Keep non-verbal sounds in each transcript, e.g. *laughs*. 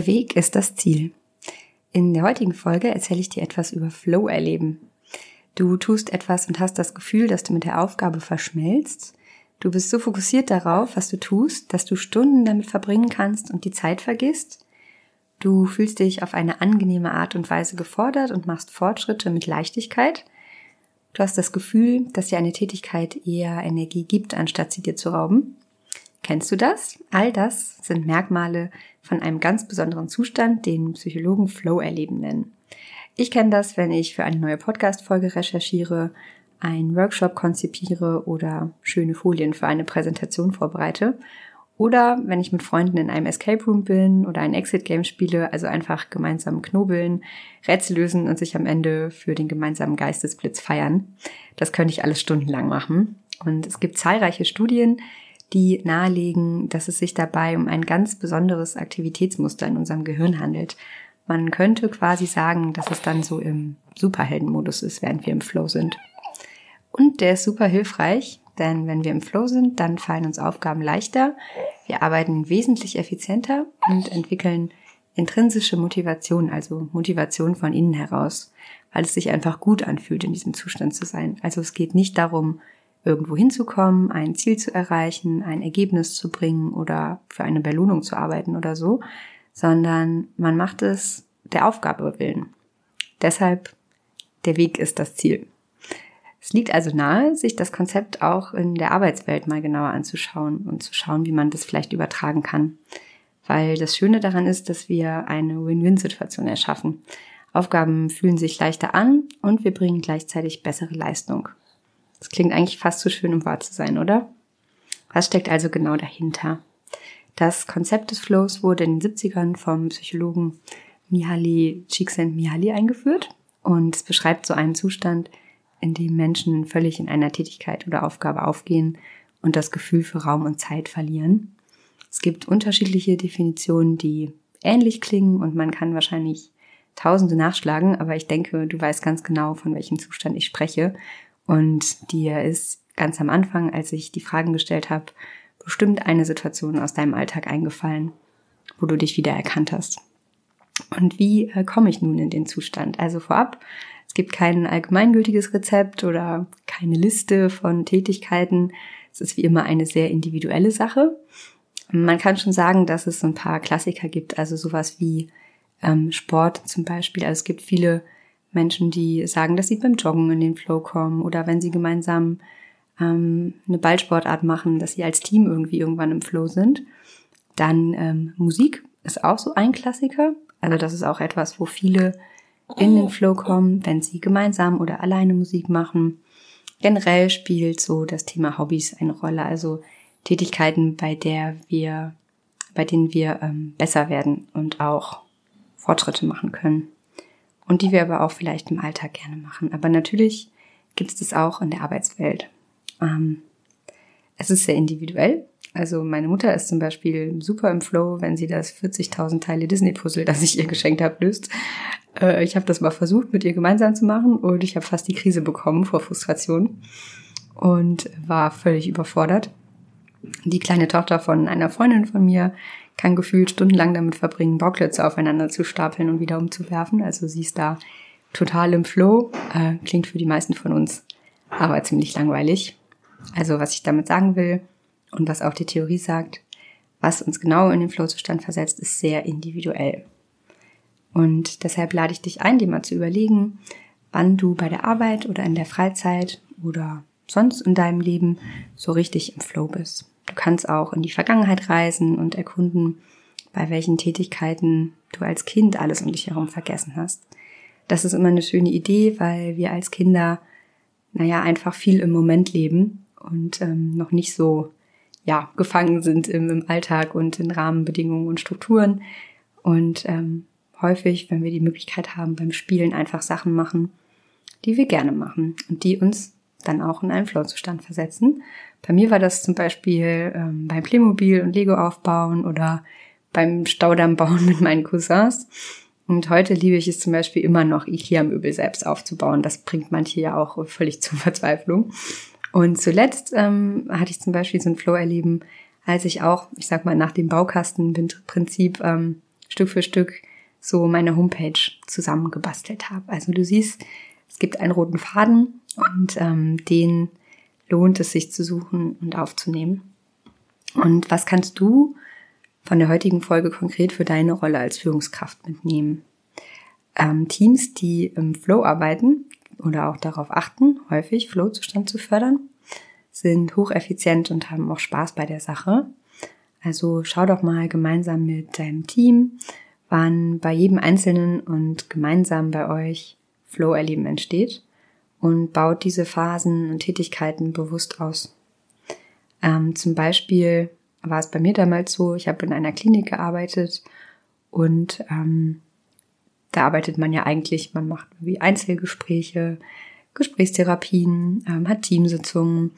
Der Weg ist das Ziel. In der heutigen Folge erzähle ich dir etwas über Flow erleben. Du tust etwas und hast das Gefühl, dass du mit der Aufgabe verschmelzt. Du bist so fokussiert darauf, was du tust, dass du Stunden damit verbringen kannst und die Zeit vergisst. Du fühlst dich auf eine angenehme Art und Weise gefordert und machst Fortschritte mit Leichtigkeit. Du hast das Gefühl, dass dir eine Tätigkeit eher Energie gibt, anstatt sie dir zu rauben. Kennst du das? All das sind Merkmale von einem ganz besonderen Zustand, den Psychologen Flow erleben nennen. Ich kenne das, wenn ich für eine neue Podcast-Folge recherchiere, einen Workshop konzipiere oder schöne Folien für eine Präsentation vorbereite. Oder wenn ich mit Freunden in einem Escape Room bin oder ein Exit Game spiele, also einfach gemeinsam knobeln, Rätsel lösen und sich am Ende für den gemeinsamen Geistesblitz feiern. Das könnte ich alles stundenlang machen. Und es gibt zahlreiche Studien, die nahelegen, dass es sich dabei um ein ganz besonderes Aktivitätsmuster in unserem Gehirn handelt. Man könnte quasi sagen, dass es dann so im Superheldenmodus ist, während wir im Flow sind. Und der ist super hilfreich, denn wenn wir im Flow sind, dann fallen uns Aufgaben leichter, wir arbeiten wesentlich effizienter und entwickeln intrinsische Motivation, also Motivation von innen heraus, weil es sich einfach gut anfühlt, in diesem Zustand zu sein. Also es geht nicht darum, irgendwo hinzukommen, ein Ziel zu erreichen, ein Ergebnis zu bringen oder für eine Belohnung zu arbeiten oder so, sondern man macht es der Aufgabe willen. Deshalb, der Weg ist das Ziel. Es liegt also nahe, sich das Konzept auch in der Arbeitswelt mal genauer anzuschauen und zu schauen, wie man das vielleicht übertragen kann. Weil das Schöne daran ist, dass wir eine Win-Win-Situation erschaffen. Aufgaben fühlen sich leichter an und wir bringen gleichzeitig bessere Leistung. Das klingt eigentlich fast zu so schön, um wahr zu sein, oder? Was steckt also genau dahinter? Das Konzept des Flows wurde in den 70ern vom Psychologen Mihaly Csikszentmihalyi eingeführt und es beschreibt so einen Zustand, in dem Menschen völlig in einer Tätigkeit oder Aufgabe aufgehen und das Gefühl für Raum und Zeit verlieren. Es gibt unterschiedliche Definitionen, die ähnlich klingen und man kann wahrscheinlich Tausende nachschlagen, aber ich denke, du weißt ganz genau, von welchem Zustand ich spreche und dir ist ganz am Anfang, als ich die Fragen gestellt habe, bestimmt eine Situation aus deinem Alltag eingefallen, wo du dich wieder erkannt hast. Und wie äh, komme ich nun in den Zustand? Also vorab, es gibt kein allgemeingültiges Rezept oder keine Liste von Tätigkeiten. Es ist wie immer eine sehr individuelle Sache. Man kann schon sagen, dass es ein paar Klassiker gibt, also sowas wie ähm, Sport zum Beispiel. Also es gibt viele Menschen, die sagen, dass sie beim Joggen in den Flow kommen oder wenn sie gemeinsam ähm, eine Ballsportart machen, dass sie als Team irgendwie irgendwann im Flow sind. Dann ähm, Musik ist auch so ein Klassiker. Also das ist auch etwas, wo viele in den Flow kommen, wenn sie gemeinsam oder alleine Musik machen. Generell spielt so das Thema Hobbys eine Rolle, also Tätigkeiten, bei der wir, bei denen wir ähm, besser werden und auch Fortschritte machen können und die wir aber auch vielleicht im Alltag gerne machen. Aber natürlich gibt es das auch in der Arbeitswelt. Ähm, es ist sehr individuell. Also meine Mutter ist zum Beispiel super im Flow, wenn sie das 40.000 Teile Disney-Puzzle, *laughs* das ich ihr geschenkt habe, löst. Äh, ich habe das mal versucht, mit ihr gemeinsam zu machen und ich habe fast die Krise bekommen vor Frustration und war völlig überfordert. Die kleine Tochter von einer Freundin von mir kann gefühlt stundenlang damit verbringen, Bauklötze aufeinander zu stapeln und wieder umzuwerfen. Also sie ist da total im Flow. Äh, klingt für die meisten von uns aber ziemlich langweilig. Also was ich damit sagen will und was auch die Theorie sagt, was uns genau in den Flow-Zustand versetzt, ist sehr individuell. Und deshalb lade ich dich ein, dir mal zu überlegen, wann du bei der Arbeit oder in der Freizeit oder sonst in deinem Leben so richtig im Flow bist. Du kannst auch in die Vergangenheit reisen und erkunden, bei welchen Tätigkeiten du als Kind alles um dich herum vergessen hast. Das ist immer eine schöne Idee, weil wir als Kinder, naja, einfach viel im Moment leben und ähm, noch nicht so, ja, gefangen sind im, im Alltag und in Rahmenbedingungen und Strukturen. Und ähm, häufig, wenn wir die Möglichkeit haben, beim Spielen einfach Sachen machen, die wir gerne machen und die uns dann auch in einen Flow-Zustand versetzen. Bei mir war das zum Beispiel ähm, beim Playmobil und Lego aufbauen oder beim Staudamm bauen *laughs* mit meinen Cousins. Und heute liebe ich es zum Beispiel immer noch, Ikea-Möbel selbst aufzubauen. Das bringt manche ja auch völlig zur Verzweiflung. Und zuletzt ähm, hatte ich zum Beispiel so ein Flow-Erleben, als ich auch, ich sag mal, nach dem Baukastenprinzip ähm, Stück für Stück so meine Homepage zusammengebastelt habe. Also du siehst, es gibt einen roten Faden und ähm, den lohnt es sich zu suchen und aufzunehmen. Und was kannst du von der heutigen Folge konkret für deine Rolle als Führungskraft mitnehmen? Ähm, Teams, die im Flow arbeiten oder auch darauf achten, häufig Flow-Zustand zu fördern, sind hocheffizient und haben auch Spaß bei der Sache. Also schau doch mal gemeinsam mit deinem Team, wann bei jedem Einzelnen und gemeinsam bei euch Flow-Erleben entsteht und baut diese Phasen und Tätigkeiten bewusst aus. Ähm, zum Beispiel war es bei mir damals so, ich habe in einer Klinik gearbeitet und ähm, da arbeitet man ja eigentlich, man macht wie Einzelgespräche, Gesprächstherapien, ähm, hat Teamsitzungen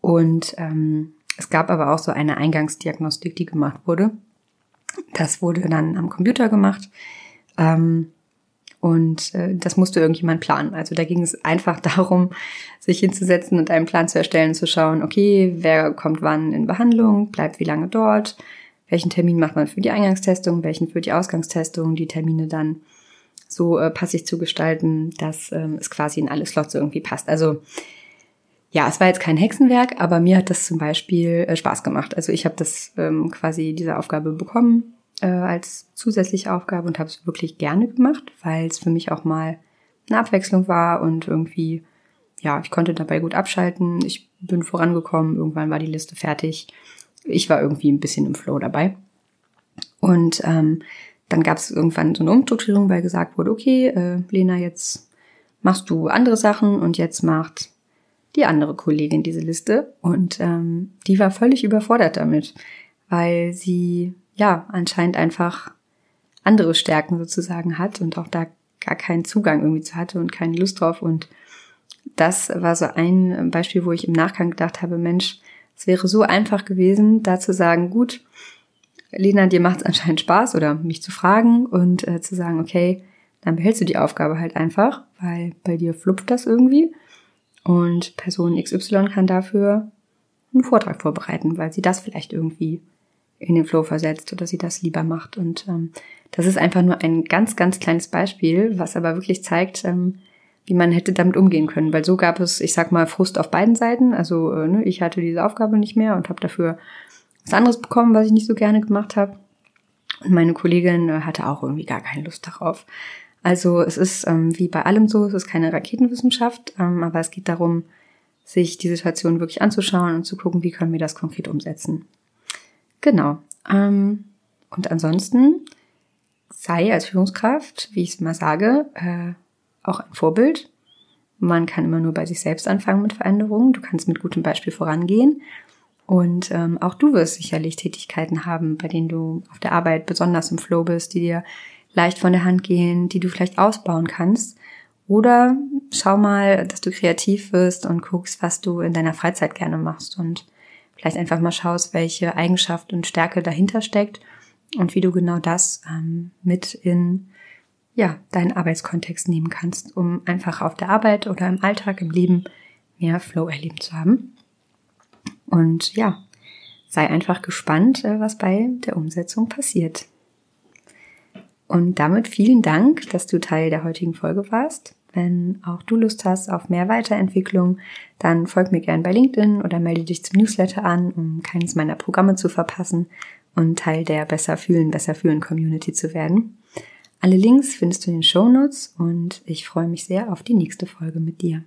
und ähm, es gab aber auch so eine Eingangsdiagnostik, die gemacht wurde. Das wurde dann am Computer gemacht. Ähm, und äh, das musste irgendjemand planen. Also da ging es einfach *laughs* darum, sich hinzusetzen und einen Plan zu erstellen, zu schauen, okay, wer kommt wann in Behandlung, bleibt wie lange dort, welchen Termin macht man für die Eingangstestung, welchen für die Ausgangstestung, die Termine dann so äh, passig zu gestalten, dass ähm, es quasi in alle Slots irgendwie passt. Also ja, es war jetzt kein Hexenwerk, aber mir hat das zum Beispiel äh, Spaß gemacht. Also ich habe das ähm, quasi diese Aufgabe bekommen äh, als zusätzliche Aufgabe und habe es wirklich gerne gemacht, weil es für mich auch mal eine Abwechslung war und irgendwie, ja, ich konnte dabei gut abschalten. Ich bin vorangekommen, irgendwann war die Liste fertig. Ich war irgendwie ein bisschen im Flow dabei. Und ähm, dann gab es irgendwann so eine Umstrukturierung, weil gesagt wurde, okay, äh, Lena, jetzt machst du andere Sachen und jetzt macht die andere Kollegin diese Liste und ähm, die war völlig überfordert damit, weil sie ja anscheinend einfach andere Stärken sozusagen hat und auch da gar keinen Zugang irgendwie zu hatte und keine Lust drauf. Und das war so ein Beispiel, wo ich im Nachgang gedacht habe, Mensch, es wäre so einfach gewesen, da zu sagen, gut, Lena, dir macht es anscheinend Spaß oder mich zu fragen und äh, zu sagen, okay, dann behältst du die Aufgabe halt einfach, weil bei dir flupft das irgendwie. Und Person XY kann dafür einen Vortrag vorbereiten, weil sie das vielleicht irgendwie in den Flow versetzt oder sie das lieber macht. Und ähm, das ist einfach nur ein ganz, ganz kleines Beispiel, was aber wirklich zeigt, ähm, wie man hätte damit umgehen können. Weil so gab es, ich sag mal, Frust auf beiden Seiten. Also äh, ne, ich hatte diese Aufgabe nicht mehr und habe dafür was anderes bekommen, was ich nicht so gerne gemacht habe. Und meine Kollegin äh, hatte auch irgendwie gar keine Lust darauf. Also es ist ähm, wie bei allem so, es ist keine Raketenwissenschaft, ähm, aber es geht darum, sich die Situation wirklich anzuschauen und zu gucken, wie können wir das konkret umsetzen. Genau. Ähm, und ansonsten sei als Führungskraft, wie ich es mal sage, äh, auch ein Vorbild. Man kann immer nur bei sich selbst anfangen mit Veränderungen. Du kannst mit gutem Beispiel vorangehen. Und ähm, auch du wirst sicherlich Tätigkeiten haben, bei denen du auf der Arbeit besonders im Flow bist, die dir leicht von der Hand gehen, die du vielleicht ausbauen kannst. Oder schau mal, dass du kreativ wirst und guckst, was du in deiner Freizeit gerne machst und vielleicht einfach mal schaust, welche Eigenschaft und Stärke dahinter steckt und wie du genau das ähm, mit in ja, deinen Arbeitskontext nehmen kannst, um einfach auf der Arbeit oder im Alltag, im Leben mehr Flow erleben zu haben. Und ja, sei einfach gespannt, äh, was bei der Umsetzung passiert. Und damit vielen Dank, dass du Teil der heutigen Folge warst. Wenn auch du Lust hast auf mehr Weiterentwicklung, dann folg mir gern bei LinkedIn oder melde dich zum Newsletter an, um keines meiner Programme zu verpassen und Teil der Besser fühlen, besser fühlen Community zu werden. Alle Links findest du in den Show Notes und ich freue mich sehr auf die nächste Folge mit dir.